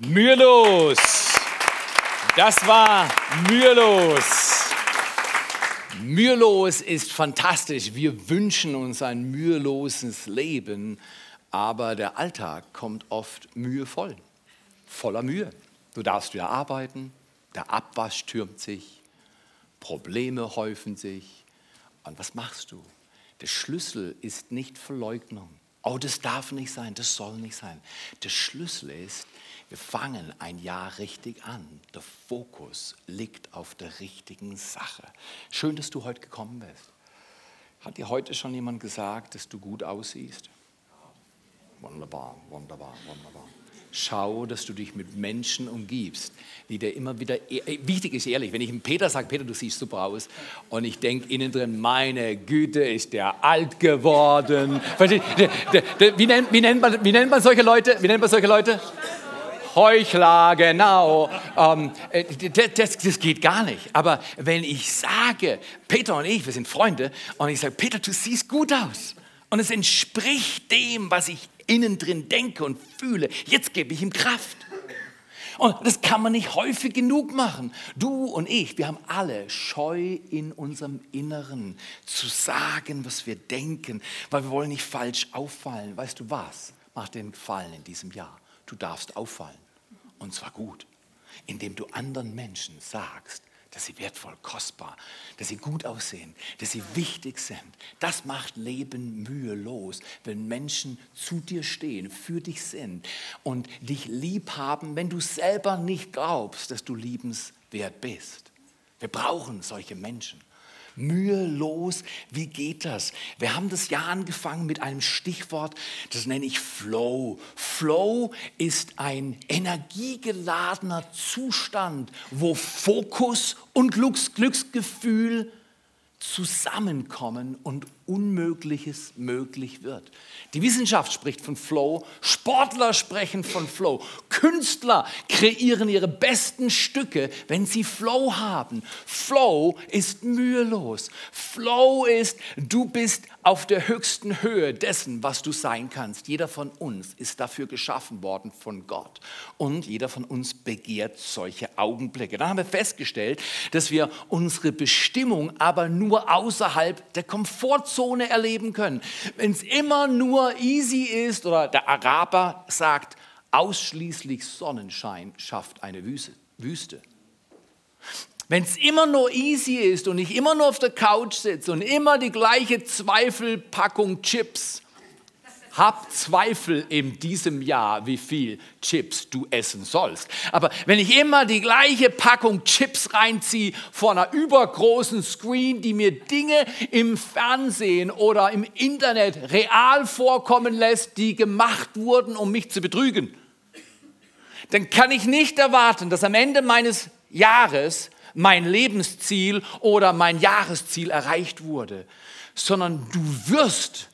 Mühelos. Das war mühelos. Mühelos ist fantastisch. Wir wünschen uns ein müheloses Leben, aber der Alltag kommt oft mühevoll, voller Mühe. Du darfst wieder arbeiten, der Abwasch türmt sich, Probleme häufen sich. Und was machst du? Der Schlüssel ist nicht Verleugnung. Oh, das darf nicht sein, das soll nicht sein. Der Schlüssel ist, wir fangen ein Jahr richtig an. Der Fokus liegt auf der richtigen Sache. Schön, dass du heute gekommen bist. Hat dir heute schon jemand gesagt, dass du gut aussiehst? Wunderbar, wunderbar, wunderbar. Schau, dass du dich mit Menschen umgibst, die dir immer wieder, e-, wichtig ist ehrlich, wenn ich dem Peter sage, Peter, du siehst super aus, und ich denke innen drin, meine Güte, ist der alt geworden. Wie nennt, wie, nennt man, wie nennt man solche Leute? Wie nennt man solche Leute? Heuchler, genau. Ähm, äh, das, das, geht gar nicht. Aber wenn ich sage, Peter und ich, wir sind Freunde, und ich sage, Peter, du siehst gut aus. Und es entspricht dem, was ich innen drin denke und fühle. Jetzt gebe ich ihm Kraft. Und das kann man nicht häufig genug machen. Du und ich, wir haben alle Scheu in unserem Inneren zu sagen, was wir denken, weil wir wollen nicht falsch auffallen. Weißt du was? Mach den Gefallen in diesem Jahr. Du darfst auffallen. Und zwar gut, indem du anderen Menschen sagst, dass sie wertvoll, kostbar, dass sie gut aussehen, dass sie wichtig sind. Das macht Leben mühelos, wenn Menschen zu dir stehen, für dich sind und dich lieb haben, wenn du selber nicht glaubst, dass du liebenswert bist. Wir brauchen solche Menschen mühelos. Wie geht das? Wir haben das Jahr angefangen mit einem Stichwort, das nenne ich Flow. Flow ist ein energiegeladener Zustand, wo Fokus und Glücks Glücksgefühl zusammenkommen und Unmögliches möglich wird. Die Wissenschaft spricht von Flow, Sportler sprechen von Flow, Künstler kreieren ihre besten Stücke, wenn sie Flow haben. Flow ist mühelos. Flow ist, du bist auf der höchsten Höhe dessen, was du sein kannst. Jeder von uns ist dafür geschaffen worden von Gott. Und jeder von uns begehrt solche Augenblicke. Dann haben wir festgestellt, dass wir unsere Bestimmung aber nur außerhalb der Komfortzone Komfortzone erleben können. Wenn es immer nur easy ist, oder der Araber sagt, ausschließlich Sonnenschein schafft eine Wüste. Wenn es immer nur easy ist und ich immer nur auf der Couch sitze und immer die gleiche Zweifelpackung Chips hab Zweifel in diesem Jahr, wie viel Chips du essen sollst. Aber wenn ich immer die gleiche Packung Chips reinziehe vor einer übergroßen Screen, die mir Dinge im Fernsehen oder im Internet real vorkommen lässt, die gemacht wurden, um mich zu betrügen, dann kann ich nicht erwarten, dass am Ende meines Jahres mein Lebensziel oder mein Jahresziel erreicht wurde, sondern du wirst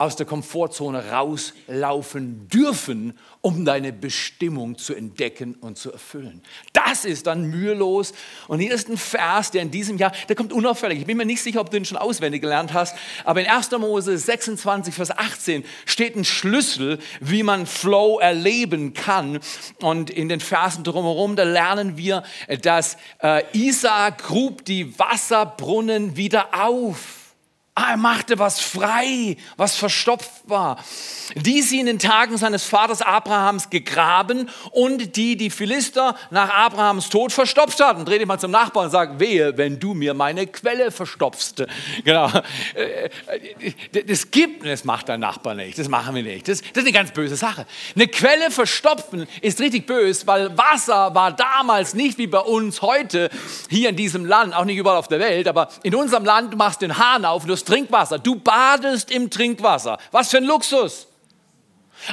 aus der Komfortzone rauslaufen dürfen, um deine Bestimmung zu entdecken und zu erfüllen. Das ist dann mühelos. Und hier ist ein Vers, der in diesem Jahr, der kommt unauffällig. Ich bin mir nicht sicher, ob du ihn schon auswendig gelernt hast, aber in 1. Mose 26, Vers 18 steht ein Schlüssel, wie man Flow erleben kann. Und in den Versen drumherum, da lernen wir, dass äh, Isaac grub die Wasserbrunnen wieder auf. Ah, er machte was frei, was verstopft war. Die sie in den Tagen seines Vaters Abrahams gegraben und die die Philister nach Abrahams Tod verstopft hatten. Dreh dich mal zum Nachbarn und sag, wehe, wenn du mir meine Quelle verstopfst. Genau. Äh, äh, das gibt, das macht dein Nachbar nicht, das machen wir nicht. Das, das ist eine ganz böse Sache. Eine Quelle verstopfen ist richtig böse, weil Wasser war damals nicht wie bei uns heute hier in diesem Land, auch nicht überall auf der Welt, aber in unserem Land, du machst den Hahn auf und du hast Trinkwasser. Du badest im Trinkwasser. Was für ein Luxus.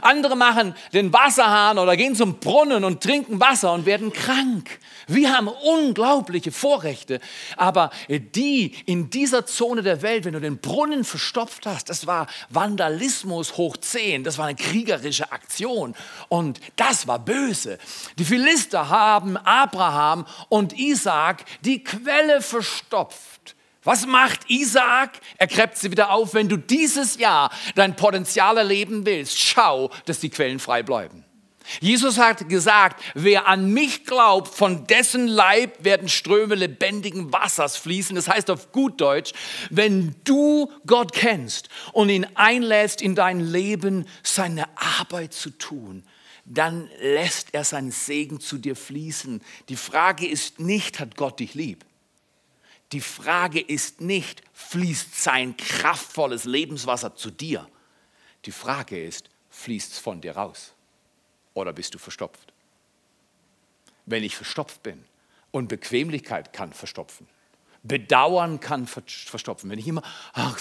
Andere machen den Wasserhahn oder gehen zum Brunnen und trinken Wasser und werden krank. Wir haben unglaubliche Vorrechte. Aber die in dieser Zone der Welt, wenn du den Brunnen verstopft hast, das war Vandalismus hoch 10. Das war eine kriegerische Aktion. Und das war böse. Die Philister haben Abraham und Isaac die Quelle verstopft. Was macht Isaak? Er gräbt sie wieder auf. Wenn du dieses Jahr dein Potenzial erleben willst, schau, dass die Quellen frei bleiben. Jesus hat gesagt, wer an mich glaubt, von dessen Leib werden Ströme lebendigen Wassers fließen. Das heißt auf gut Deutsch, wenn du Gott kennst und ihn einlädst, in dein Leben seine Arbeit zu tun, dann lässt er seinen Segen zu dir fließen. Die Frage ist nicht, hat Gott dich lieb? Die Frage ist nicht, fließt sein kraftvolles Lebenswasser zu dir? Die Frage ist, fließt es von dir raus? oder bist du verstopft? Wenn ich verstopft bin und Bequemlichkeit kann verstopfen, Bedauern kann verstopfen. Wenn ich immer, ach,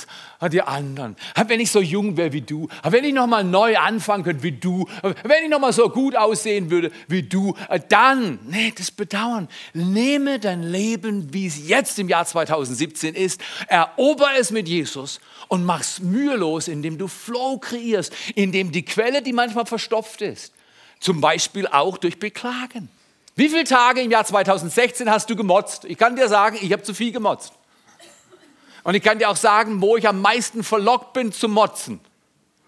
die anderen, wenn ich so jung wäre wie du, wenn ich nochmal neu anfangen könnte wie du, wenn ich nochmal so gut aussehen würde wie du, dann, nee, das Bedauern. Nehme dein Leben, wie es jetzt im Jahr 2017 ist, erober es mit Jesus und mach es mühelos, indem du Flow kreierst, indem die Quelle, die manchmal verstopft ist, zum Beispiel auch durch Beklagen. Wie viele Tage im Jahr 2016 hast du gemotzt? Ich kann dir sagen, ich habe zu viel gemotzt. Und ich kann dir auch sagen, wo ich am meisten verlockt bin zu motzen.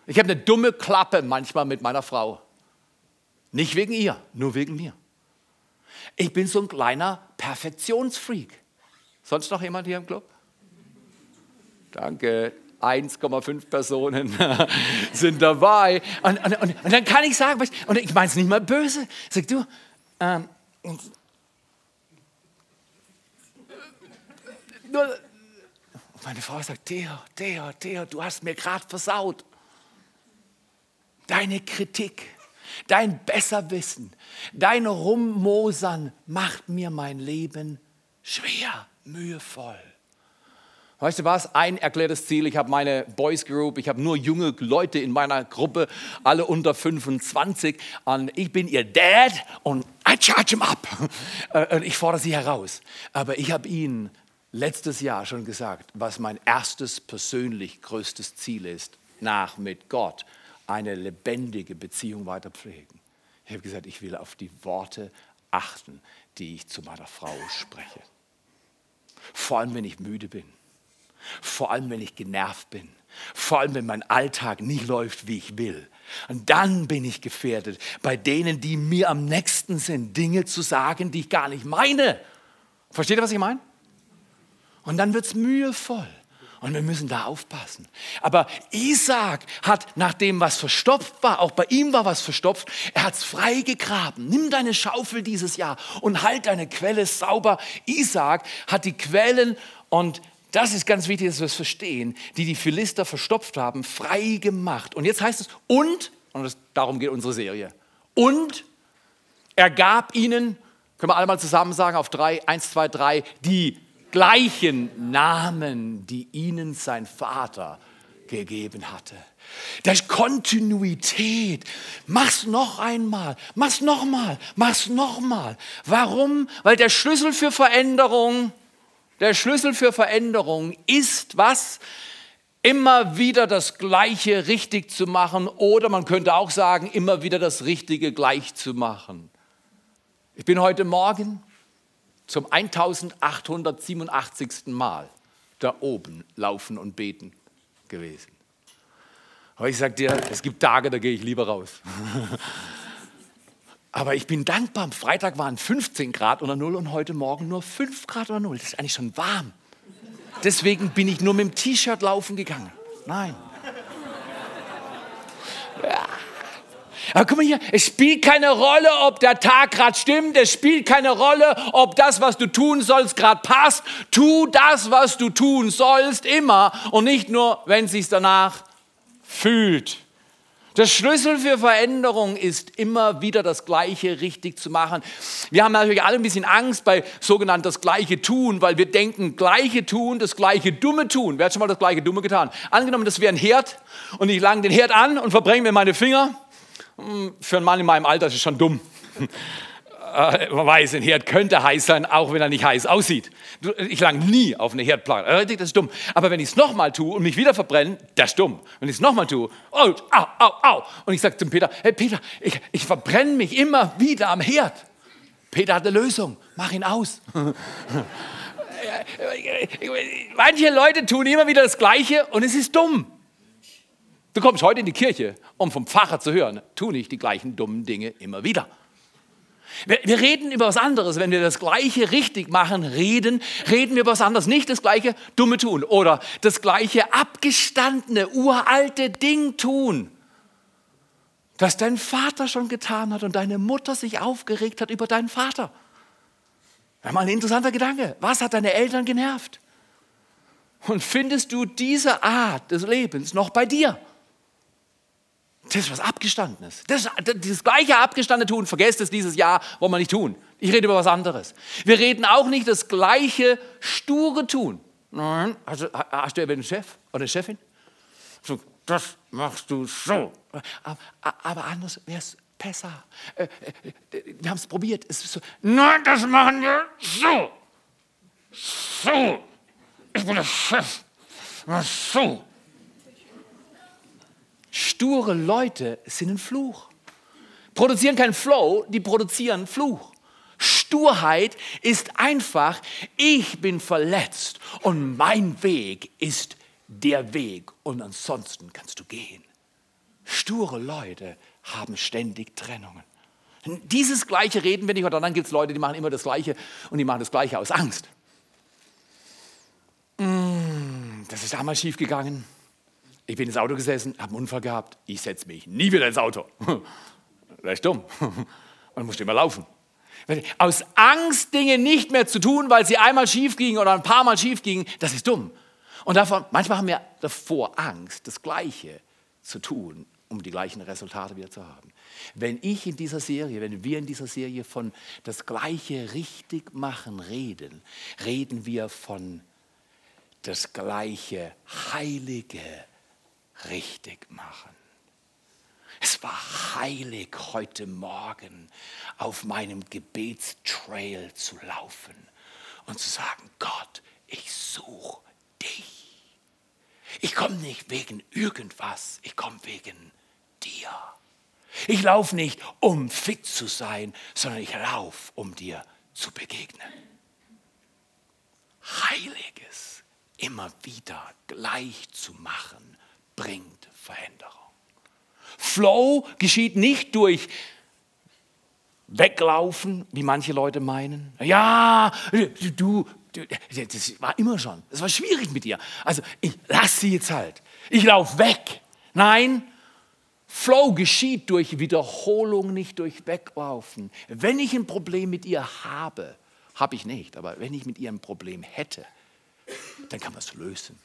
Ich habe eine dumme Klappe manchmal mit meiner Frau. Nicht wegen ihr, nur wegen mir. Ich bin so ein kleiner Perfektionsfreak. Sonst noch jemand hier im Club? Danke. 1,5 Personen sind dabei. Und, und, und, und, dann kann ich sagen, und ich meine es nicht mal böse, sag du, ähm, nur, meine Frau sagt, Theo, Theo, Theo, du hast mir gerade versaut. Deine Kritik, dein Besserwissen, dein Rummosern macht mir mein Leben schwer, mühevoll. Weißt du was? Ein erklärtes Ziel. Ich habe meine Boys Group, ich habe nur junge Leute in meiner Gruppe, alle unter 25. Und ich bin ihr Dad und I charge them up. Äh, und ich fordere sie heraus. Aber ich habe ihnen letztes Jahr schon gesagt, was mein erstes persönlich größtes Ziel ist, nach mit Gott eine lebendige Beziehung weiter pflegen. Ich habe gesagt, ich will auf die Worte achten, die ich zu meiner Frau spreche. Vor allem, wenn ich müde bin vor allem, wenn ich genervt bin. Vor allem, wenn mein Alltag nicht läuft, wie ich will. Und dann bin ich gefährdet, bei denen, die mir am nächsten sind, Dinge zu sagen, die ich gar nicht meine. Versteht ihr, was ich meine? Und dann wird es mühevoll. Und wir müssen da aufpassen. Aber Isaac hat nach dem, was verstopft war, auch bei ihm war was verstopft, er hat es freigegraben. Nimm deine Schaufel dieses Jahr und halt deine Quelle sauber. Isaac hat die Quellen und das ist ganz wichtig, dass wir es verstehen, die die Philister verstopft haben, frei gemacht. Und jetzt heißt es, und, und das, darum geht unsere Serie, und er gab ihnen, können wir alle mal zusammen sagen, auf drei, eins, zwei, drei, die gleichen Namen, die ihnen sein Vater gegeben hatte. Das ist Kontinuität. Mach's noch einmal, mach's noch mal, mach's noch mal. Warum? Weil der Schlüssel für Veränderung der Schlüssel für Veränderung ist was? Immer wieder das Gleiche richtig zu machen oder man könnte auch sagen, immer wieder das Richtige gleich zu machen. Ich bin heute Morgen zum 1887. Mal da oben laufen und beten gewesen. Aber ich sage dir, es gibt Tage, da gehe ich lieber raus. Aber ich bin dankbar. Am Freitag waren 15 Grad unter Null und heute Morgen nur 5 Grad unter Null. Das ist eigentlich schon warm. Deswegen bin ich nur mit dem T-Shirt laufen gegangen. Nein. Ja. Aber guck mal hier, es spielt keine Rolle, ob der Tag gerade stimmt, es spielt keine Rolle, ob das, was du tun sollst, gerade passt. Tu das, was du tun sollst, immer und nicht nur, wenn es sich danach fühlt. Der Schlüssel für Veränderung ist immer wieder das Gleiche richtig zu machen. Wir haben natürlich alle ein bisschen Angst bei sogenannt das Gleiche tun, weil wir denken, Gleiche tun, das Gleiche Dumme tun. Wer hat schon mal das Gleiche Dumme getan? Angenommen, das wäre ein Herd und ich lang den Herd an und verbrenne mir meine Finger. Hm, für einen Mann in meinem Alter ist es schon dumm äh, man weiß, ein Herd könnte heiß sein, auch wenn er nicht heiß aussieht. Ich lang nie auf eine Herdplatte. Äh, das ist dumm. Aber wenn ich es nochmal tue und mich wieder verbrenne, das ist dumm. Wenn ich es nochmal tue, oh, au, au, au. Und ich sage zum Peter, hey Peter, ich, ich verbrenne mich immer wieder am Herd. Peter hat eine Lösung. Mach ihn aus. Manche Leute tun immer wieder das Gleiche und es ist dumm. Du kommst heute in die Kirche, um vom Pfarrer zu hören, tu nicht die gleichen dummen Dinge immer wieder. Wir, wir, reden über was anderes. Wenn wir das Gleiche richtig machen, reden, reden wir über was anderes. Nicht das Gleiche dumme tun oder das Gleiche abgestandene, uralte Ding tun, das dein Vater schon getan hat und deine Mutter sich aufgeregt hat über deinen Vater. Ja, mal ein interessanter Gedanke. Was hat deine Eltern genervt? Und findest du diese Art des Lebens noch bei dir? Das ist was Abgestandenes. Das, das gleiche Abgestandene tun, vergesst es dieses Jahr, wollen wir nicht tun. Ich rede über was anderes. Wir reden auch nicht das gleiche sture tun. Nein, also, hast du einen Chef oder eine Chefin? So, das machst du so. Aber, aber anders wäre es besser. Äh, äh, wir haben es probiert. Es so, nein, das machen wir so. So. Ich bin der Chef. So. Sture Leute sind ein Fluch. Produzieren keinen Flow, die produzieren Fluch. Sturheit ist einfach, ich bin verletzt und mein Weg ist der Weg und ansonsten kannst du gehen. Sture Leute haben ständig Trennungen. Dieses Gleiche reden wir nicht, oder dann gibt es Leute, die machen immer das Gleiche und die machen das Gleiche aus Angst. Mm, das ist damals schief gegangen. Ich bin ins Auto gesessen, habe einen Unfall gehabt, ich setze mich nie wieder ins Auto. Das ist dumm. Und musste immer laufen. Aus Angst, Dinge nicht mehr zu tun, weil sie einmal schief gingen oder ein paar Mal schief gingen, das ist dumm. Und davon, manchmal haben wir davor Angst, das Gleiche zu tun, um die gleichen Resultate wieder zu haben. Wenn ich in dieser Serie, wenn wir in dieser Serie von das Gleiche richtig machen reden, reden wir von das Gleiche Heilige richtig machen. Es war heilig, heute Morgen auf meinem Gebetstrail zu laufen und zu sagen, Gott, ich suche dich. Ich komme nicht wegen irgendwas, ich komme wegen dir. Ich laufe nicht, um fit zu sein, sondern ich laufe, um dir zu begegnen. Heiliges immer wieder gleich zu machen bringt Veränderung. Flow geschieht nicht durch Weglaufen, wie manche Leute meinen. Ja, du, du, das war immer schon. Das war schwierig mit dir. Also ich lass sie jetzt halt. Ich laufe weg. Nein, Flow geschieht durch Wiederholung, nicht durch Weglaufen. Wenn ich ein Problem mit ihr habe, habe ich nicht, aber wenn ich mit ihr ein Problem hätte, dann kann man es lösen.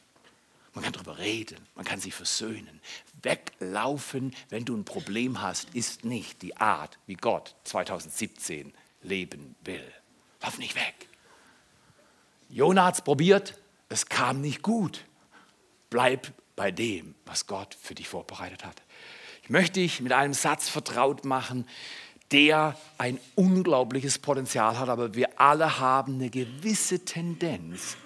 Man kann darüber reden, man kann sich versöhnen. Weglaufen, wenn du ein Problem hast, ist nicht die Art, wie Gott 2017 leben will. Lauf nicht weg. Jonah hat es probiert, es kam nicht gut. Bleib bei dem, was Gott für dich vorbereitet hat. Ich möchte dich mit einem Satz vertraut machen, der ein unglaubliches Potenzial hat, aber wir alle haben eine gewisse Tendenz,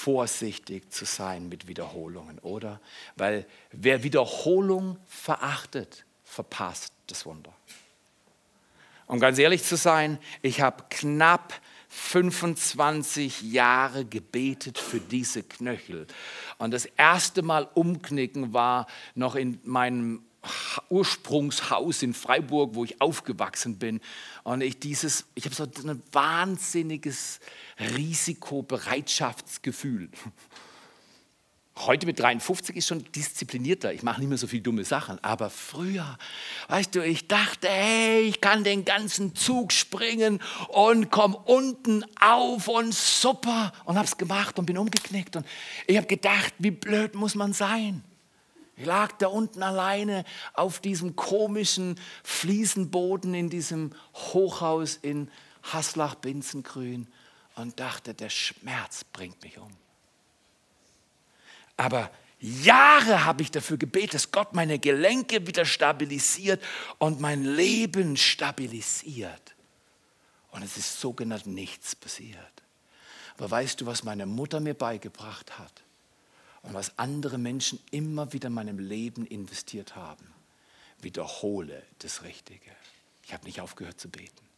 vorsichtig zu sein mit Wiederholungen, oder? Weil wer Wiederholung verachtet, verpasst das Wunder. Um ganz ehrlich zu sein, ich habe knapp 25 Jahre gebetet für diese Knöchel. Und das erste Mal umknicken war noch in meinem Ursprungshaus in Freiburg, wo ich aufgewachsen bin. Und ich ich habe so ein wahnsinniges Risikobereitschaftsgefühl. Heute mit 53 ist schon disziplinierter. Ich mache nicht mehr so viele dumme Sachen. Aber früher, weißt du, ich dachte, hey, ich kann den ganzen Zug springen und komme unten auf und super. Und habe es gemacht und bin umgeknickt. Und ich habe gedacht, wie blöd muss man sein? Ich lag da unten alleine auf diesem komischen Fliesenboden in diesem Hochhaus in Haslach-Binzengrün und dachte, der Schmerz bringt mich um. Aber Jahre habe ich dafür gebetet, dass Gott meine Gelenke wieder stabilisiert und mein Leben stabilisiert. Und es ist sogenannt nichts passiert. Aber weißt du, was meine Mutter mir beigebracht hat und was andere Menschen immer wieder in meinem Leben investiert haben? Wiederhole das Richtige. Ich habe nicht aufgehört zu beten.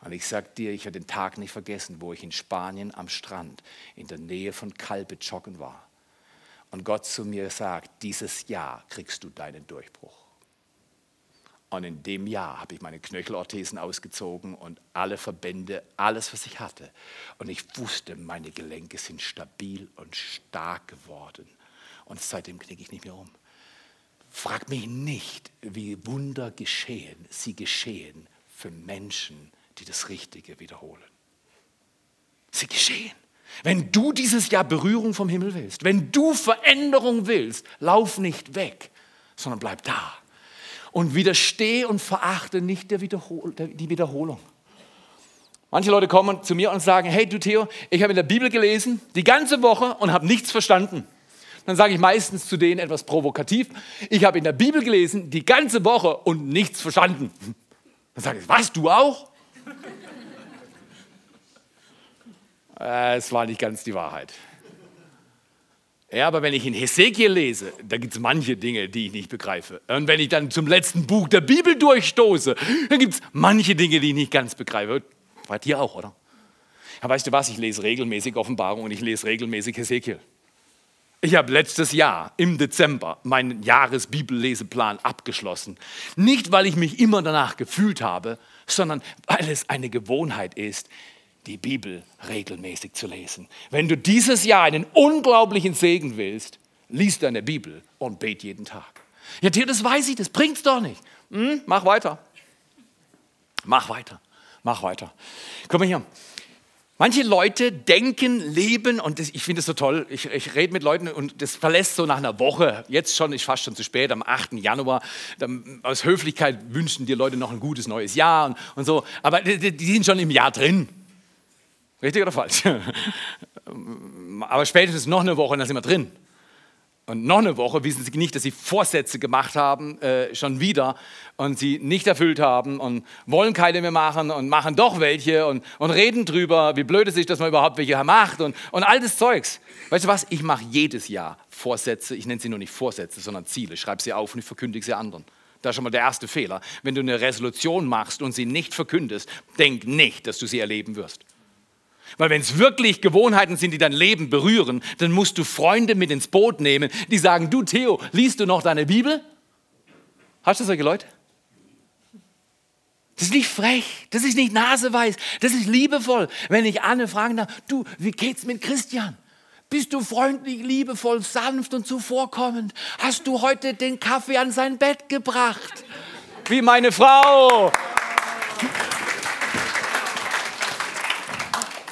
Und ich sage dir, ich werde den Tag nicht vergessen, wo ich in Spanien am Strand in der Nähe von Calpe joggen war. und Gott zu mir sagt, dieses Jahr kriegst du deinen Durchbruch. Und in dem Jahr habe ich meine Knöchelorthesen ausgezogen und alle Verbände, alles, was ich hatte. Und ich wusste, meine Gelenke sind stabil und stark geworden. Und seitdem knicke ich nicht mehr um. Frag mich nicht, wie Wunder geschehen. Sie geschehen für Menschen, die das Richtige wiederholen. Sie geschehen. Wenn du dieses Jahr Berührung vom Himmel willst, wenn du Veränderung willst, lauf nicht weg, sondern bleib da und widerstehe und verachte nicht Wiederhol die Wiederholung. Manche Leute kommen zu mir und sagen, hey du Theo, ich habe in der Bibel gelesen, die ganze Woche und habe nichts verstanden. Dann sage ich meistens zu denen etwas provokativ, ich habe in der Bibel gelesen, die ganze Woche und nichts verstanden. Dann sage ich, was, du auch? Äh, es war nicht ganz die Wahrheit. Ja, aber wenn ich in Hesekiel lese, da gibt es manche Dinge, die ich nicht begreife. Und wenn ich dann zum letzten Buch der Bibel durchstoße, dann gibt es manche Dinge, die ich nicht ganz begreife. Bei dir auch, oder? Ja, weißt du was, ich lese regelmäßig Offenbarung und ich lese regelmäßig Hesekiel. Ich habe letztes Jahr im Dezember meinen Jahresbibelleseplan abgeschlossen. Nicht, weil ich mich immer danach gefühlt habe, sondern weil es eine Gewohnheit ist, die Bibel regelmäßig zu lesen. Wenn du dieses Jahr einen unglaublichen Segen willst, lies deine Bibel und bet jeden Tag. Ja, dir, das weiß ich, das bringt's doch nicht. Hm, mach weiter. Mach weiter. Mach weiter. Komm mal hier. Manche Leute denken, leben, und das, ich finde es so toll, ich, ich rede mit Leuten und das verlässt so nach einer Woche, jetzt schon, ist fast schon zu spät, am 8. Januar, dann, aus Höflichkeit wünschen die Leute noch ein gutes neues Jahr und, und so, aber die, die sind schon im Jahr drin. Richtig oder falsch? Aber spätestens noch eine Woche, dann sind wir drin. Und noch eine Woche wissen sie nicht, dass sie Vorsätze gemacht haben, äh, schon wieder, und sie nicht erfüllt haben und wollen keine mehr machen und machen doch welche und, und reden drüber, wie blöd es ist, dass man überhaupt welche macht und, und all das Zeugs. Weißt du was? Ich mache jedes Jahr Vorsätze, ich nenne sie nur nicht Vorsätze, sondern Ziele. Schreibe sie auf und ich verkündige sie anderen. Das ist schon mal der erste Fehler. Wenn du eine Resolution machst und sie nicht verkündest, denk nicht, dass du sie erleben wirst. Weil wenn es wirklich Gewohnheiten sind, die dein Leben berühren, dann musst du Freunde mit ins Boot nehmen, die sagen, du Theo, liest du noch deine Bibel? Hast du solche Leute? Das ist nicht frech, das ist nicht naseweiß, das ist liebevoll. Wenn ich Anne fragen darf, du, wie geht's mit Christian? Bist du freundlich, liebevoll, sanft und zuvorkommend? Hast du heute den Kaffee an sein Bett gebracht? Wie meine Frau.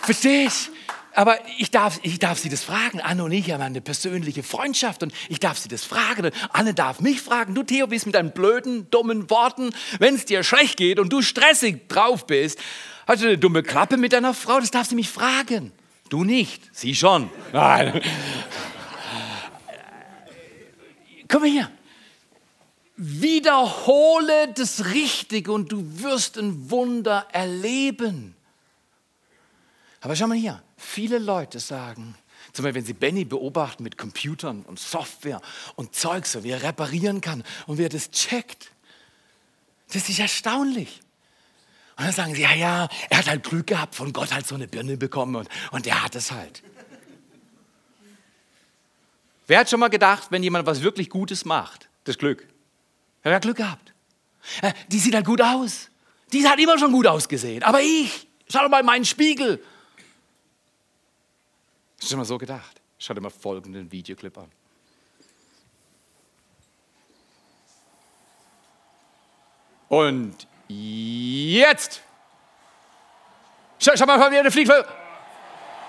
Verstehe ich? Aber ich darf, ich darf sie das fragen. Anne und ich haben eine persönliche Freundschaft und ich darf sie das fragen. Anne darf mich fragen. Du, Theo, bist mit deinen blöden, dummen Worten, wenn es dir schlecht geht und du stressig drauf bist, hast du eine dumme Klappe mit deiner Frau? Das darf sie mich fragen. Du nicht, sie schon. Nein. Komm hier. Wiederhole das Richtige und du wirst ein Wunder erleben. Aber schau mal hier, viele Leute sagen, zum Beispiel, wenn sie Benny beobachten mit Computern und Software und Zeugs, so wie er reparieren kann und wie er das checkt, das ist erstaunlich. Und dann sagen sie, ja, ja, er hat halt Glück gehabt, von Gott halt so eine Birne bekommen und, und er hat es halt. Wer hat schon mal gedacht, wenn jemand was wirklich Gutes macht, das Glück? Er hat Glück gehabt. Äh, die sieht halt gut aus. Die hat immer schon gut ausgesehen. Aber ich, schau doch mal in meinen Spiegel. Hast du schon mal so gedacht? Schau dir mal folgenden Videoclip an. Und jetzt. Schau, schau mal, wie der fliegt.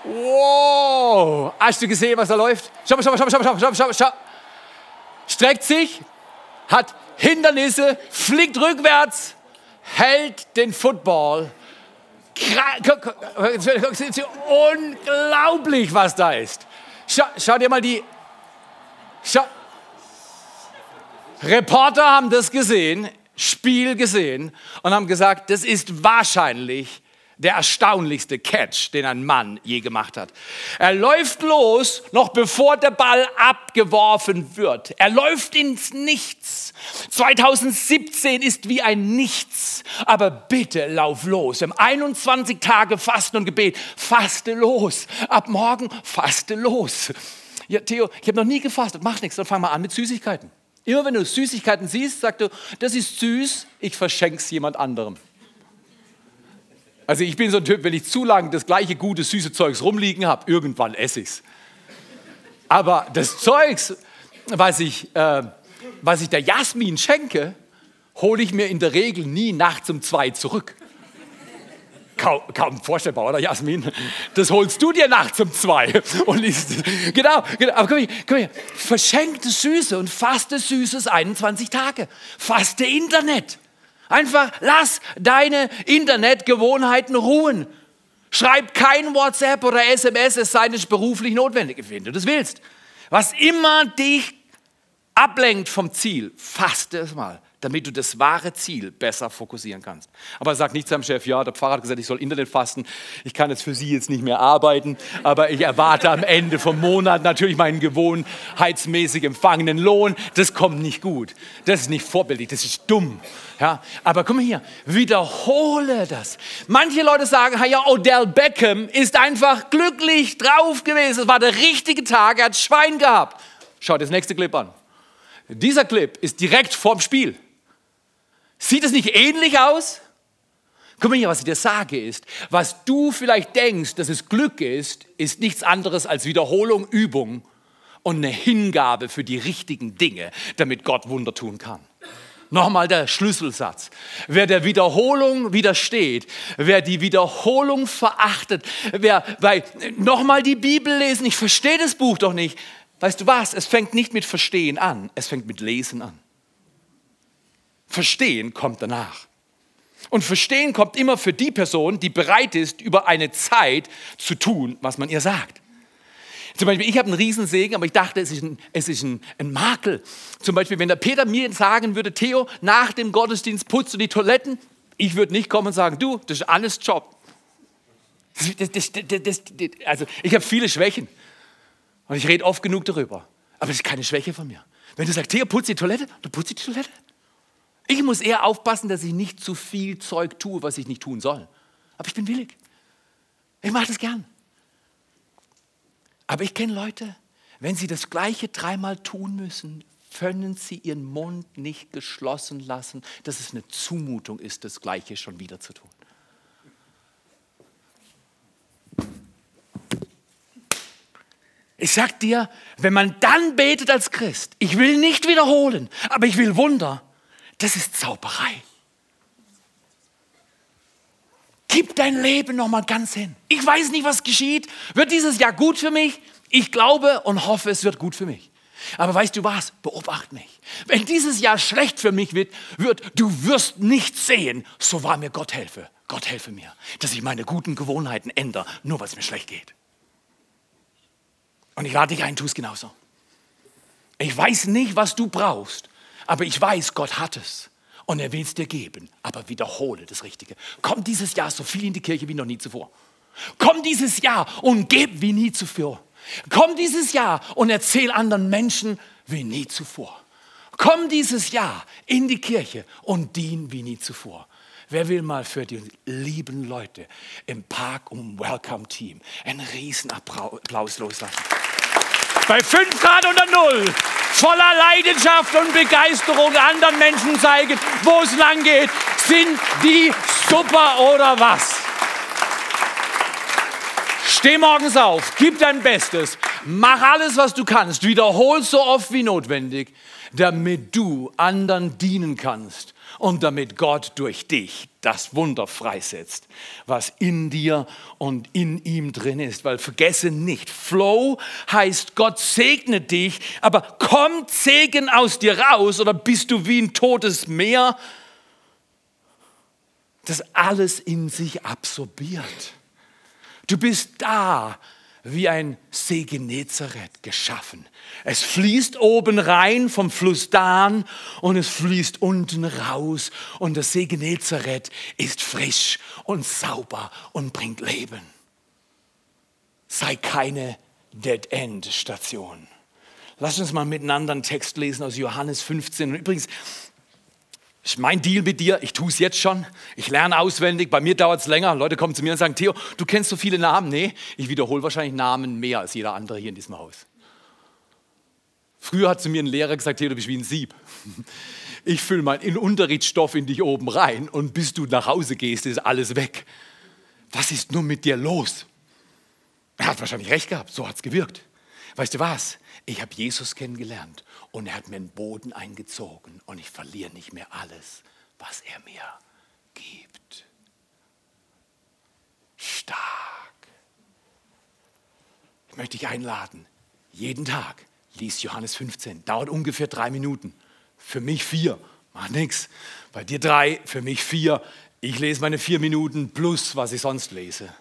Wow! Hast du gesehen, was da läuft? Schau mal, schau mal, schau mal, schau mal, schau mal, schau mal, schau. Streckt sich, hat Hindernisse, fliegt rückwärts, hält den Football Unglaublich, was da ist. Schau, schau dir mal die. Schau. Reporter haben das gesehen, Spiel gesehen und haben gesagt, das ist wahrscheinlich der erstaunlichste Catch, den ein Mann je gemacht hat. Er läuft los, noch bevor der Ball abgeworfen wird. Er läuft ins Nichts. 2017 ist wie ein Nichts. Aber bitte lauf los. Im 21 Tage Fasten und Gebet. Faste los. Ab morgen faste los. Ja, Theo, ich habe noch nie gefastet, mach nichts, dann fang mal an mit Süßigkeiten. Immer wenn du Süßigkeiten siehst, sagst du, das ist süß, ich verschenke es jemand anderem. Also ich bin so ein Typ, wenn ich zu lange das gleiche gute, süße Zeugs rumliegen habe, irgendwann esse ich es. Aber das Zeugs, was ich, äh, was ich der Jasmin schenke, hole ich mir in der Regel nie nachts um zwei zurück. Kaum, kaum vorstellbar, oder Jasmin? Das holst du dir nachts um zwei. Und isst. Genau, genau. Aber komm hier, komm hier. Verschenkte Süße und faste Süßes 21 Tage. Faste Internet. Einfach lass deine Internetgewohnheiten ruhen. Schreib kein WhatsApp oder SMS, es sei denn, beruflich notwendig, wenn du das willst. Was immer dich ablenkt vom Ziel, faste es mal damit du das wahre Ziel besser fokussieren kannst. Aber sag nicht seinem Chef, ja, der Pfarrer hat gesagt, ich soll Internet fasten. Ich kann jetzt für Sie jetzt nicht mehr arbeiten, aber ich erwarte am Ende vom Monat natürlich meinen gewohnheitsmäßig empfangenen Lohn. Das kommt nicht gut. Das ist nicht vorbildlich, das ist dumm. Ja, aber komm mal hier, wiederhole das. Manche Leute sagen, ja, Odell Beckham ist einfach glücklich drauf gewesen. Es war der richtige Tag, er hat Schwein gehabt. Schau das nächste Clip an. Dieser Clip ist direkt vorm Spiel. Sieht es nicht ähnlich aus? Guck mal hier, was ich dir sage ist, was du vielleicht denkst, dass es Glück ist, ist nichts anderes als Wiederholung, Übung und eine Hingabe für die richtigen Dinge, damit Gott Wunder tun kann. Nochmal der Schlüsselsatz. Wer der Wiederholung widersteht, wer die Wiederholung verachtet, wer bei, nochmal die Bibel lesen, ich verstehe das Buch doch nicht. Weißt du was? Es fängt nicht mit Verstehen an, es fängt mit Lesen an. Verstehen kommt danach. Und Verstehen kommt immer für die Person, die bereit ist, über eine Zeit zu tun, was man ihr sagt. Zum Beispiel, ich habe einen Riesensegen, aber ich dachte, es ist, ein, es ist ein, ein, Makel. Zum Beispiel, wenn der Peter mir sagen würde, Theo, nach dem Gottesdienst putzt du die Toiletten, ich würde nicht kommen und sagen, du, das ist alles Job. Das, das, das, also ich habe viele Schwächen und ich rede oft genug darüber, aber das ist keine Schwäche von mir. Wenn du sagst, Theo, putz die Toilette, du putzt die Toilette. Ich muss eher aufpassen, dass ich nicht zu viel Zeug tue, was ich nicht tun soll. Aber ich bin willig. Ich mache das gern. Aber ich kenne Leute, wenn sie das Gleiche dreimal tun müssen, können sie ihren Mund nicht geschlossen lassen, dass es eine Zumutung ist, das Gleiche schon wieder zu tun. Ich sag dir, wenn man dann betet als Christ, ich will nicht wiederholen, aber ich will Wunder, das ist Zauberei. Gib dein Leben nochmal ganz hin. Ich weiß nicht, was geschieht. Wird dieses Jahr gut für mich? Ich glaube und hoffe, es wird gut für mich. Aber weißt du was? Beobacht mich. Wenn dieses Jahr schlecht für mich wird, wird, du wirst nicht sehen, so wahr mir Gott helfe. Gott helfe mir, dass ich meine guten Gewohnheiten ändere, nur weil es mir schlecht geht. Und ich lade dich ein, tu es genauso. Ich weiß nicht, was du brauchst, aber ich weiß, Gott hat es. Und er will es dir geben. Aber wiederhole das Richtige. Komm dieses Jahr so viel in die Kirche wie noch nie zuvor. Komm dieses Jahr und gib wie nie zuvor. Komm dieses Jahr und erzähl anderen Menschen wie nie zuvor. Komm dieses Jahr in die Kirche und dien wie nie zuvor. Wer will mal für die lieben Leute im Park um Welcome Team einen riesen Applaus loslassen? Bei 5 Grad unter Null voller Leidenschaft und Begeisterung anderen Menschen zeigen, wo es lang geht. Sind die super oder was? Steh morgens auf, gib dein Bestes, mach alles, was du kannst, wiederhol so oft wie notwendig, damit du anderen dienen kannst und damit Gott durch dich das Wunder freisetzt, was in dir und in ihm drin ist. Weil vergesse nicht, Flow heißt, Gott segne dich, aber kommt Segen aus dir raus oder bist du wie ein totes Meer, das alles in sich absorbiert. Du bist da, wie ein See Genezareth geschaffen. Es fließt oben rein vom Fluss Dan und es fließt unten raus. Und das See Genezareth ist frisch und sauber und bringt Leben. Sei keine Dead-End-Station. Lass uns mal miteinander einen Text lesen aus Johannes 15. Und übrigens, ist mein Deal mit dir, ich tue es jetzt schon, ich lerne auswendig, bei mir dauert es länger. Leute kommen zu mir und sagen, Theo, du kennst so viele Namen. Nee, ich wiederhole wahrscheinlich Namen mehr als jeder andere hier in diesem Haus. Früher hat zu mir ein Lehrer gesagt, hey, du bist wie ein Sieb. Ich fülle meinen Unterrichtsstoff in dich oben rein und bis du nach Hause gehst, ist alles weg. Was ist nun mit dir los? Er hat wahrscheinlich recht gehabt, so hat es gewirkt. Weißt du was? Ich habe Jesus kennengelernt und er hat mir den Boden eingezogen und ich verliere nicht mehr alles, was er mir gibt. Stark. Ich möchte dich einladen, jeden Tag lies Johannes 15, dauert ungefähr drei Minuten. Für mich vier, macht nichts. Bei dir drei, für mich vier. Ich lese meine vier Minuten plus, was ich sonst lese.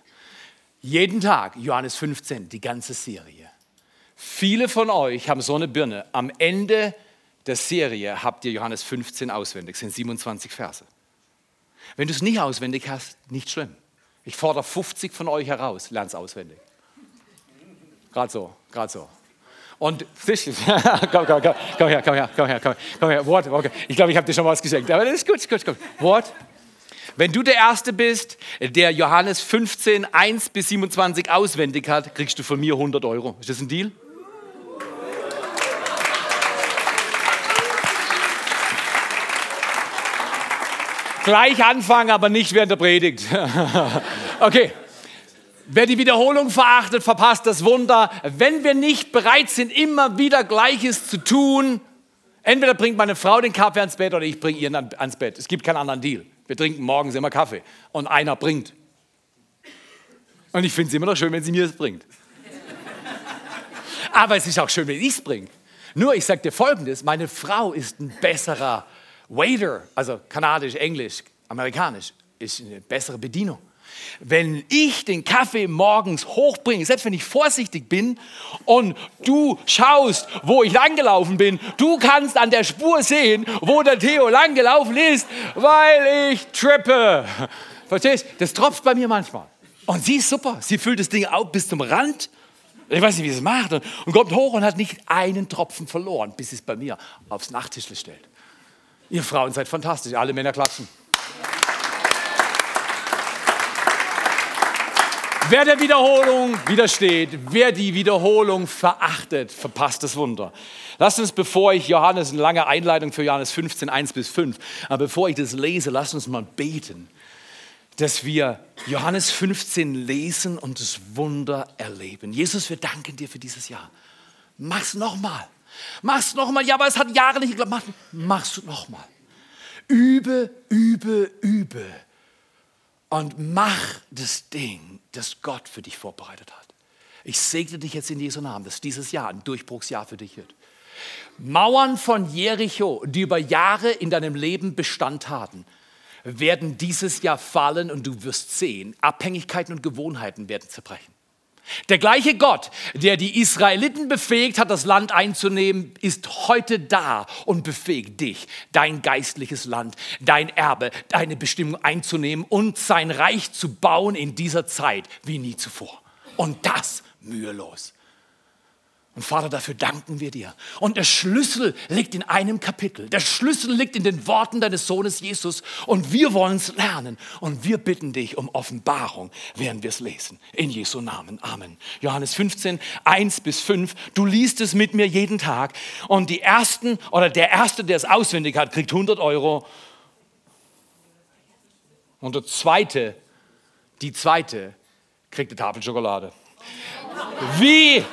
Jeden Tag Johannes 15, die ganze Serie. Viele von euch haben so eine Birne. Am Ende der Serie habt ihr Johannes 15 auswendig, das sind 27 Verse. Wenn du es nicht auswendig hast, nicht schlimm. Ich fordere 50 von euch heraus, lern es auswendig. Gerade so, gerade so. Und komm, komm, komm, komm her, komm her, komm her, komm her, komm her. Wort, okay. Ich glaube, ich habe dir schon was geschenkt, aber das ist gut, gut, gut. Wort. Wenn du der Erste bist, der Johannes 15, 1 bis 27 auswendig hat, kriegst du von mir 100 Euro. Ist das ein Deal? Gleich anfangen, aber nicht während der Predigt. okay. Wer die Wiederholung verachtet, verpasst das Wunder. Wenn wir nicht bereit sind, immer wieder Gleiches zu tun, entweder bringt meine Frau den Kaffee ans Bett oder ich bringe ihren ans Bett. Es gibt keinen anderen Deal. Wir trinken morgens immer Kaffee und einer bringt. Und ich finde es immer noch schön, wenn sie mir es bringt. Aber es ist auch schön, wenn ich es bringe. Nur, ich sage dir Folgendes, meine Frau ist ein besserer Waiter, also kanadisch, englisch, amerikanisch, ist eine bessere Bedienung. Wenn ich den Kaffee morgens hochbringe, selbst wenn ich vorsichtig bin und du schaust, wo ich langgelaufen bin, du kannst an der Spur sehen, wo der Theo langgelaufen ist, weil ich trippe. Verstehst? Das tropft bei mir manchmal. Und sie ist super. Sie füllt das Ding auf bis zum Rand. Ich weiß nicht, wie sie es macht. Und, kommt hoch und hat nicht einen Tropfen verloren, bis sie es bei mir aufs Nachttischle stellt. Ihr Frauen seid fantastisch. Alle Männer klatschen. Wer der Wiederholung widersteht, wer die Wiederholung verachtet, verpasst das Wunder. Lasst uns, bevor ich Johannes, eine lange Einleitung für Johannes 15, 1 bis 5, aber bevor ich das lese, lasst uns mal beten, dass wir Johannes 15 lesen und das Wunder erleben. Jesus, wir danken dir für dieses Jahr. Mach's nochmal. Mach's nochmal. Ja, aber es hat Jahre nicht geklappt. Mach, mach's nochmal. Übe, übe, übe. Und mach das Ding, das Gott für dich vorbereitet hat. Ich segne dich jetzt in Jesu Namen, dass dieses Jahr ein Durchbruchsjahr für dich wird. Mauern von Jericho, die über Jahre in deinem Leben Bestand hatten, werden dieses Jahr fallen und du wirst sehen, Abhängigkeiten und Gewohnheiten werden zerbrechen. Der gleiche Gott, der die Israeliten befähigt hat, das Land einzunehmen, ist heute da und befähigt dich, dein geistliches Land, dein Erbe, deine Bestimmung einzunehmen und sein Reich zu bauen in dieser Zeit wie nie zuvor. Und das mühelos. Und Vater, dafür danken wir dir. Und der Schlüssel liegt in einem Kapitel. Der Schlüssel liegt in den Worten deines Sohnes Jesus. Und wir wollen es lernen. Und wir bitten dich um Offenbarung, während wir es lesen. In Jesu Namen. Amen. Johannes 15, 1 bis 5. Du liest es mit mir jeden Tag. Und die ersten oder der Erste, der es auswendig hat, kriegt 100 Euro. Und der Zweite, die Zweite, kriegt eine Tafel Schokolade. Wie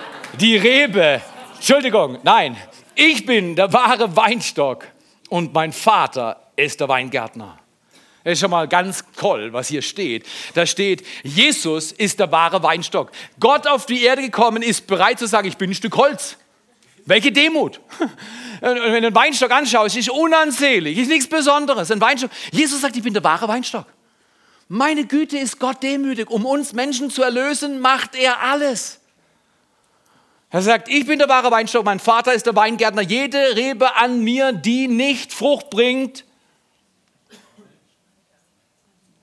die Rebe. Entschuldigung, nein, ich bin der wahre Weinstock und mein Vater ist der Weingärtner. Das ist schon mal ganz toll, was hier steht. Da steht, Jesus ist der wahre Weinstock. Gott auf die Erde gekommen ist bereit zu sagen, ich bin ein Stück Holz. Welche Demut. Wenn du einen Weinstock anschaust, ist unansehlich, ist nichts Besonderes. Ein Weinstock. Jesus sagt, ich bin der wahre Weinstock. Meine Güte ist Gott demütig. Um uns Menschen zu erlösen, macht er alles. Er sagt, ich bin der wahre Weinstock, mein Vater ist der Weingärtner. Jede Rebe an mir, die nicht Frucht bringt,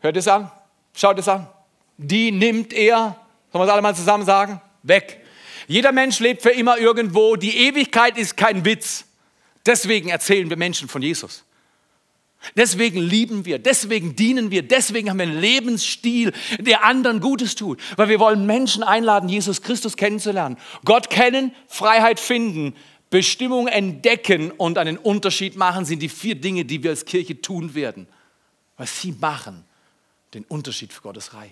hört es an, schaut es an, die nimmt er, sollen wir es alle mal zusammen sagen, weg. Jeder Mensch lebt für immer irgendwo. Die Ewigkeit ist kein Witz. Deswegen erzählen wir Menschen von Jesus. Deswegen lieben wir, deswegen dienen wir, deswegen haben wir einen Lebensstil, der anderen Gutes tut, weil wir wollen Menschen einladen, Jesus Christus kennenzulernen. Gott kennen, Freiheit finden, Bestimmung entdecken und einen Unterschied machen, sind die vier Dinge, die wir als Kirche tun werden. Was sie machen, den Unterschied für Gottes Reich.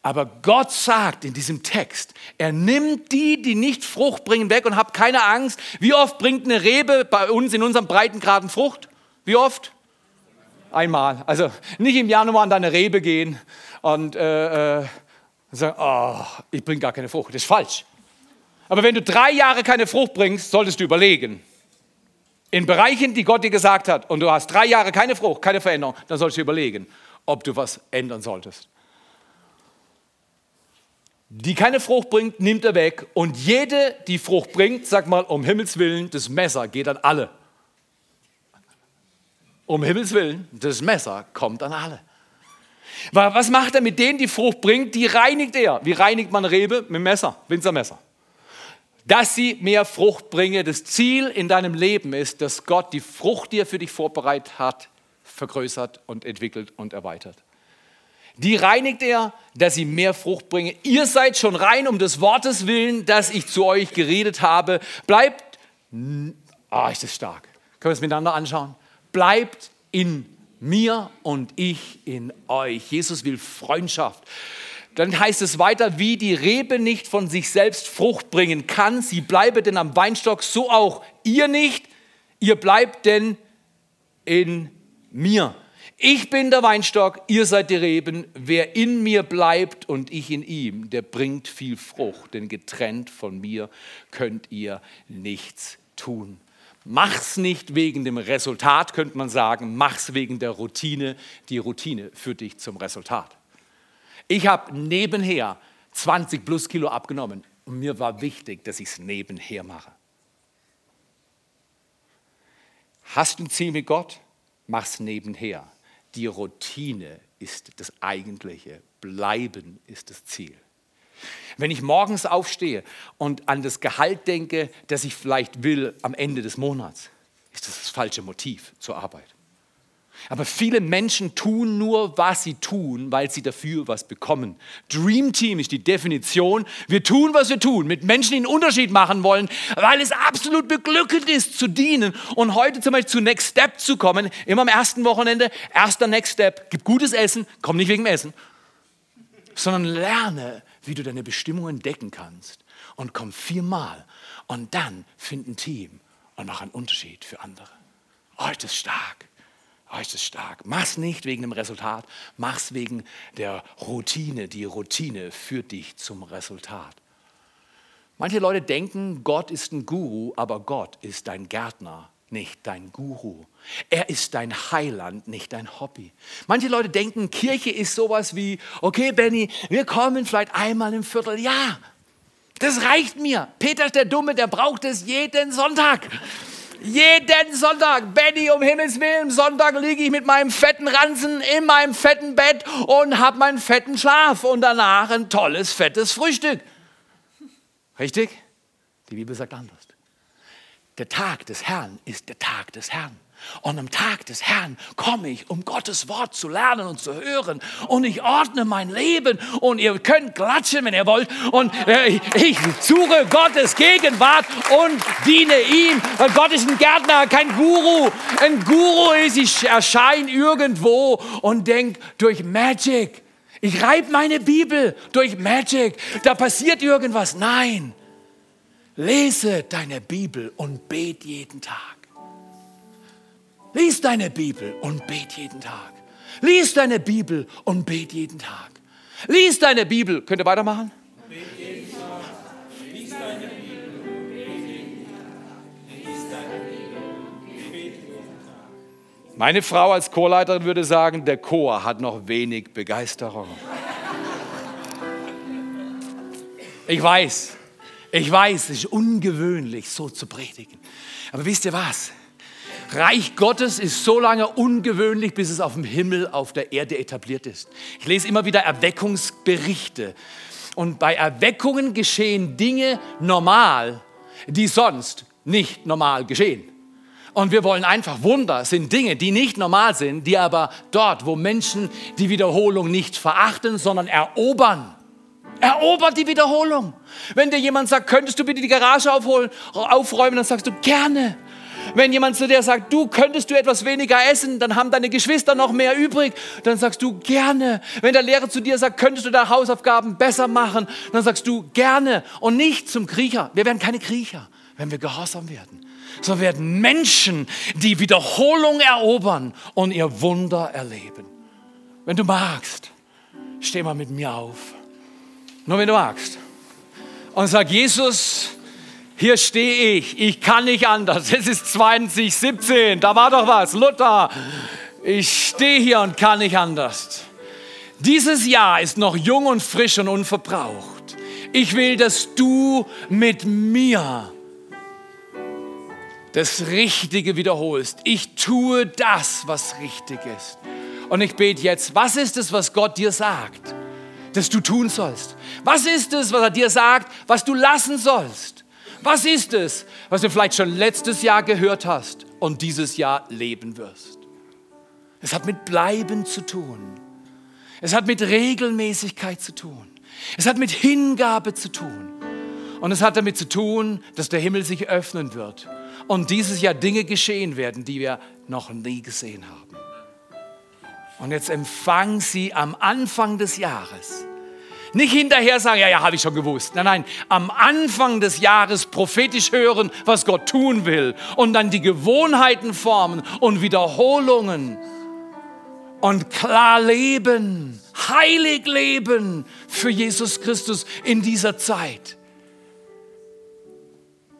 Aber Gott sagt in diesem Text, er nimmt die, die nicht Frucht bringen, weg und habt keine Angst. Wie oft bringt eine Rebe bei uns in unserem Breitengraden Frucht? Wie oft? Einmal. Also nicht im Januar an deine Rebe gehen und äh, äh, sagen, oh, ich bringe gar keine Frucht. Das ist falsch. Aber wenn du drei Jahre keine Frucht bringst, solltest du überlegen. In Bereichen, die Gott dir gesagt hat, und du hast drei Jahre keine Frucht, keine Veränderung, dann solltest du überlegen, ob du was ändern solltest. Die keine Frucht bringt, nimmt er weg. Und jede, die Frucht bringt, sag mal, um Himmels Willen, das Messer geht an alle. Um Himmels Willen, das Messer kommt an alle. Was macht er mit denen, die Frucht bringt? Die reinigt er. Wie reinigt man Rebe? Mit Messer, Winzermesser dass sie mehr Frucht bringe. Das Ziel in deinem Leben ist, dass Gott die Frucht, die er für dich vorbereitet hat, vergrößert und entwickelt und erweitert. Die reinigt er, dass sie mehr Frucht bringe. Ihr seid schon rein um des Wortes willen, dass ich zu euch geredet habe. Bleibt, ah, ist das stark. Können wir es miteinander anschauen? Bleibt in mir und ich in euch. Jesus will Freundschaft. Dann heißt es weiter, wie die Rebe nicht von sich selbst Frucht bringen kann, sie bleibe denn am Weinstock, so auch ihr nicht, ihr bleibt denn in mir. Ich bin der Weinstock, ihr seid die Reben. Wer in mir bleibt und ich in ihm, der bringt viel Frucht, denn getrennt von mir könnt ihr nichts tun. Mach's nicht wegen dem Resultat, könnte man sagen, mach's wegen der Routine. Die Routine führt dich zum Resultat. Ich habe nebenher 20 plus Kilo abgenommen und mir war wichtig, dass ich es nebenher mache. Hast du ein Ziel mit Gott? Mach's nebenher. Die Routine ist das Eigentliche. Bleiben ist das Ziel. Wenn ich morgens aufstehe und an das Gehalt denke, das ich vielleicht will am Ende des Monats, ist das das falsche Motiv zur Arbeit. Aber viele Menschen tun nur, was sie tun, weil sie dafür was bekommen. Dream Team ist die Definition. Wir tun, was wir tun, mit Menschen, die einen Unterschied machen wollen, weil es absolut beglückend ist, zu dienen. Und heute zum Beispiel zu Next Step zu kommen, immer am ersten Wochenende, erster Next Step, gib gutes Essen, komm nicht wegen dem Essen, sondern lerne, wie du deine Bestimmung entdecken kannst. Und komm viermal. Und dann find ein Team und mach einen Unterschied für andere. Heute ist stark. Oh, ist stark. Mach's nicht wegen dem Resultat, mach's wegen der Routine. Die Routine führt dich zum Resultat. Manche Leute denken, Gott ist ein Guru, aber Gott ist dein Gärtner, nicht dein Guru. Er ist dein Heiland, nicht dein Hobby. Manche Leute denken, Kirche ist sowas wie, okay, Benny, wir kommen vielleicht einmal im Vierteljahr. Das reicht mir. Peter der Dumme, der braucht es jeden Sonntag. Jeden Sonntag, Benny, um Himmels Willen, Sonntag liege ich mit meinem fetten Ranzen in meinem fetten Bett und habe meinen fetten Schlaf und danach ein tolles, fettes Frühstück. Richtig? Die Bibel sagt anders. Der Tag des Herrn ist der Tag des Herrn. Und am Tag des Herrn komme ich, um Gottes Wort zu lernen und zu hören. Und ich ordne mein Leben. Und ihr könnt klatschen, wenn ihr wollt. Und äh, ich suche Gottes Gegenwart und diene ihm. Weil Gott ist ein Gärtner, kein Guru. Ein Guru ist, ich erscheine irgendwo und denke durch Magic. Ich reibe meine Bibel durch Magic. Da passiert irgendwas. Nein. Lese deine Bibel und bet jeden Tag. Lies deine Bibel und bet jeden Tag. Lies deine Bibel und bet jeden Tag. Lies deine Bibel. Könnt ihr weitermachen? Meine Frau als Chorleiterin würde sagen, der Chor hat noch wenig Begeisterung. Ich weiß, ich weiß, es ist ungewöhnlich, so zu predigen. Aber wisst ihr was? Reich Gottes ist so lange ungewöhnlich, bis es auf dem Himmel, auf der Erde etabliert ist. Ich lese immer wieder Erweckungsberichte. Und bei Erweckungen geschehen Dinge normal, die sonst nicht normal geschehen. Und wir wollen einfach Wunder, sind Dinge, die nicht normal sind, die aber dort, wo Menschen die Wiederholung nicht verachten, sondern erobern, Erobert die Wiederholung. Wenn dir jemand sagt, könntest du bitte die Garage aufholen, aufräumen, dann sagst du gerne. Wenn jemand zu dir sagt, du könntest du etwas weniger essen, dann haben deine Geschwister noch mehr übrig, dann sagst du gerne. Wenn der Lehrer zu dir sagt, könntest du deine Hausaufgaben besser machen, dann sagst du gerne und nicht zum Kriecher. Wir werden keine Kriecher, wenn wir gehorsam werden. So werden Menschen, die Wiederholung erobern und ihr Wunder erleben. Wenn du magst, steh mal mit mir auf. Nur wenn du magst. Und sag, Jesus, hier stehe ich, ich kann nicht anders. Es ist 2017, da war doch was, Luther. Ich stehe hier und kann nicht anders. Dieses Jahr ist noch jung und frisch und unverbraucht. Ich will, dass du mit mir das Richtige wiederholst. Ich tue das, was richtig ist. Und ich bete jetzt, was ist es, was Gott dir sagt, dass du tun sollst? Was ist es, was er dir sagt, was du lassen sollst? Was ist es, was du vielleicht schon letztes Jahr gehört hast und dieses Jahr leben wirst? Es hat mit Bleiben zu tun. Es hat mit Regelmäßigkeit zu tun. Es hat mit Hingabe zu tun. Und es hat damit zu tun, dass der Himmel sich öffnen wird und dieses Jahr Dinge geschehen werden, die wir noch nie gesehen haben. Und jetzt empfang sie am Anfang des Jahres. Nicht hinterher sagen, ja, ja, habe ich schon gewusst. Nein, nein, am Anfang des Jahres prophetisch hören, was Gott tun will und dann die Gewohnheiten formen und Wiederholungen und klar leben, heilig leben für Jesus Christus in dieser Zeit.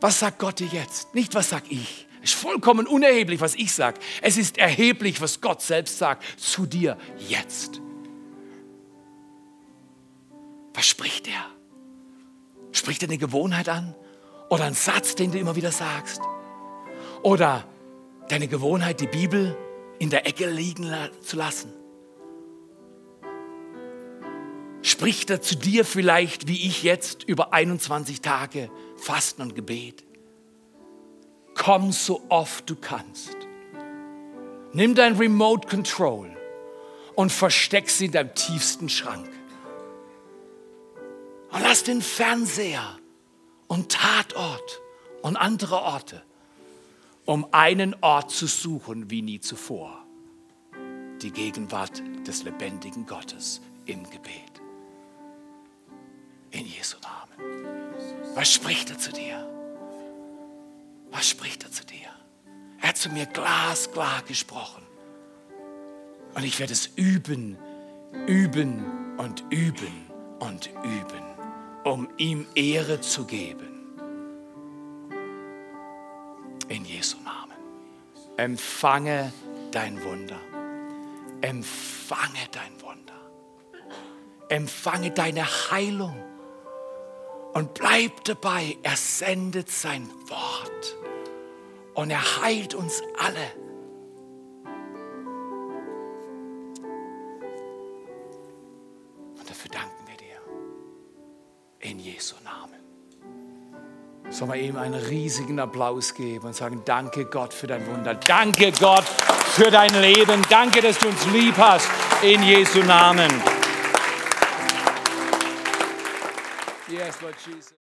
Was sagt Gott dir jetzt? Nicht, was sag ich. Ist vollkommen unerheblich, was ich sage. Es ist erheblich, was Gott selbst sagt zu dir jetzt. Was spricht er? Spricht er eine Gewohnheit an? Oder einen Satz, den du immer wieder sagst? Oder deine Gewohnheit, die Bibel in der Ecke liegen zu lassen? Spricht er zu dir vielleicht, wie ich jetzt, über 21 Tage Fasten und Gebet? Komm so oft du kannst. Nimm dein Remote Control und versteck sie in deinem tiefsten Schrank. Und lass den Fernseher und Tatort und andere Orte, um einen Ort zu suchen wie nie zuvor. Die Gegenwart des lebendigen Gottes im Gebet in Jesu Namen. Was spricht er zu dir? Was spricht er zu dir? Er hat zu mir glasklar gesprochen. Und ich werde es üben, üben und üben und üben, um ihm Ehre zu geben. In Jesu Namen. Empfange dein Wunder. Empfange dein Wunder. Empfange deine Heilung und bleibt dabei, er sendet sein Wort und er heilt uns alle. Und dafür danken wir dir. In Jesu Namen. Sollen wir ihm einen riesigen Applaus geben und sagen, danke Gott für dein Wunder. Danke Gott für dein Leben. Danke, dass du uns lieb hast. In Jesu Namen. Yes, Lord Jesus.